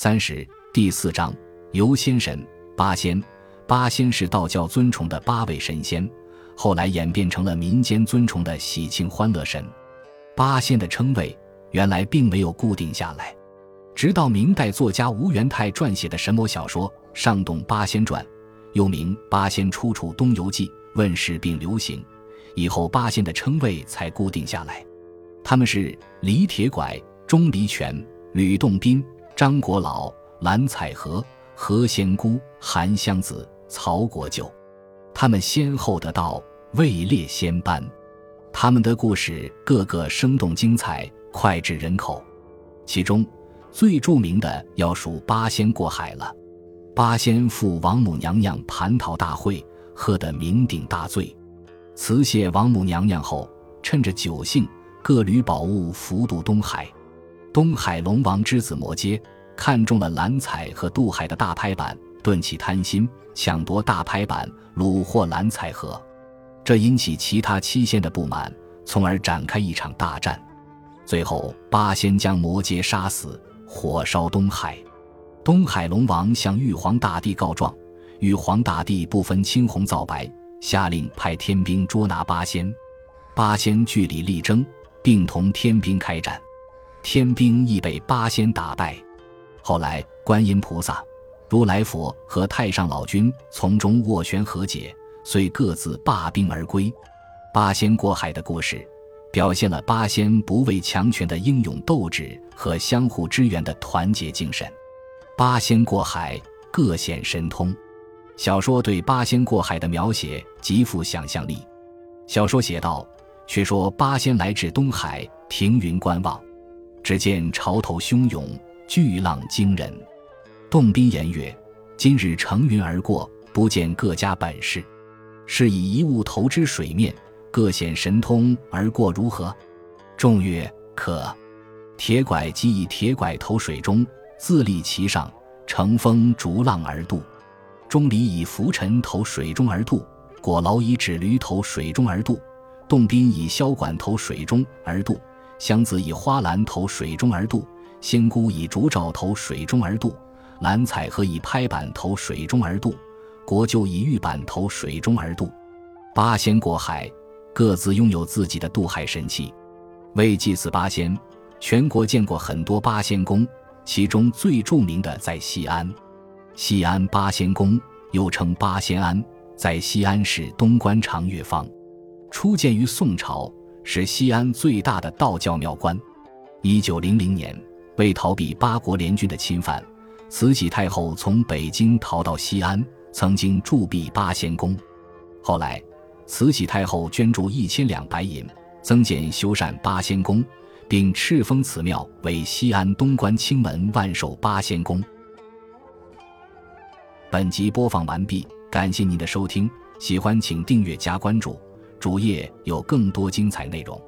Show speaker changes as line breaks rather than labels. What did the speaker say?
三十第四章游仙神八仙。八仙是道教尊崇的八位神仙，后来演变成了民间尊崇的喜庆欢乐神。八仙的称谓原来并没有固定下来，直到明代作家吴元泰撰写的神魔小说《上洞八仙传》，又名《八仙出处东游记》问世并流行，以后八仙的称谓才固定下来。他们是李铁拐、钟离权、吕洞宾。张国老、蓝采和、何仙姑、韩湘子、曹国舅，他们先后得到，位列仙班。他们的故事个个生动精彩，脍炙人口。其中最著名的要数八仙过海了。八仙赴王母娘娘蟠桃大会，喝得酩酊大醉，辞谢王母娘娘后，趁着酒兴，各履宝物，浮渡东海。东海龙王之子摩揭看中了蓝采和渡海的大拍板，顿起贪心，抢夺大拍板，虏获蓝采和。这引起其他七仙的不满，从而展开一场大战。最后，八仙将摩羯杀死，火烧东海。东海龙王向玉皇大帝告状，玉皇大帝不分青红皂白，下令派天兵捉拿八仙。八仙据理力争，并同天兵开战。天兵亦被八仙打败，后来观音菩萨、如来佛和太上老君从中斡旋和解，遂各自罢兵而归。八仙过海的故事，表现了八仙不畏强权的英勇斗志和相互支援的团结精神。八仙过海，各显神通。小说对八仙过海的描写极富想象力。小说写道：“却说八仙来至东海，停云观望。”只见潮头汹涌，巨浪惊人。洞宾言曰：“今日乘云而过，不见各家本事，是以一物投之水面，各显神通而过，如何？”众曰：“可。”铁拐即以铁拐投水中，自立其上，乘风逐浪而渡。钟离以浮尘投水中而渡，果劳以纸驴投水中而渡，洞宾以箫管投水中而渡。湘子以花篮投水中而渡，仙姑以竹罩投水中而渡，蓝采和以拍板投水中而渡，国舅以玉板投水中而渡。八仙过海，各自拥有自己的渡海神器。为祭祀八仙，全国建过很多八仙宫，其中最著名的在西安。西安八仙宫又称八仙庵，在西安市东关长乐坊，初建于宋朝。是西安最大的道教庙观。一九零零年，为逃避八国联军的侵犯，慈禧太后从北京逃到西安，曾经驻跸八仙宫。后来，慈禧太后捐助一千两白银，增建修缮八仙宫，并敕封此庙为西安东关清门万寿八仙宫。本集播放完毕，感谢您的收听，喜欢请订阅加关注。主页有更多精彩内容。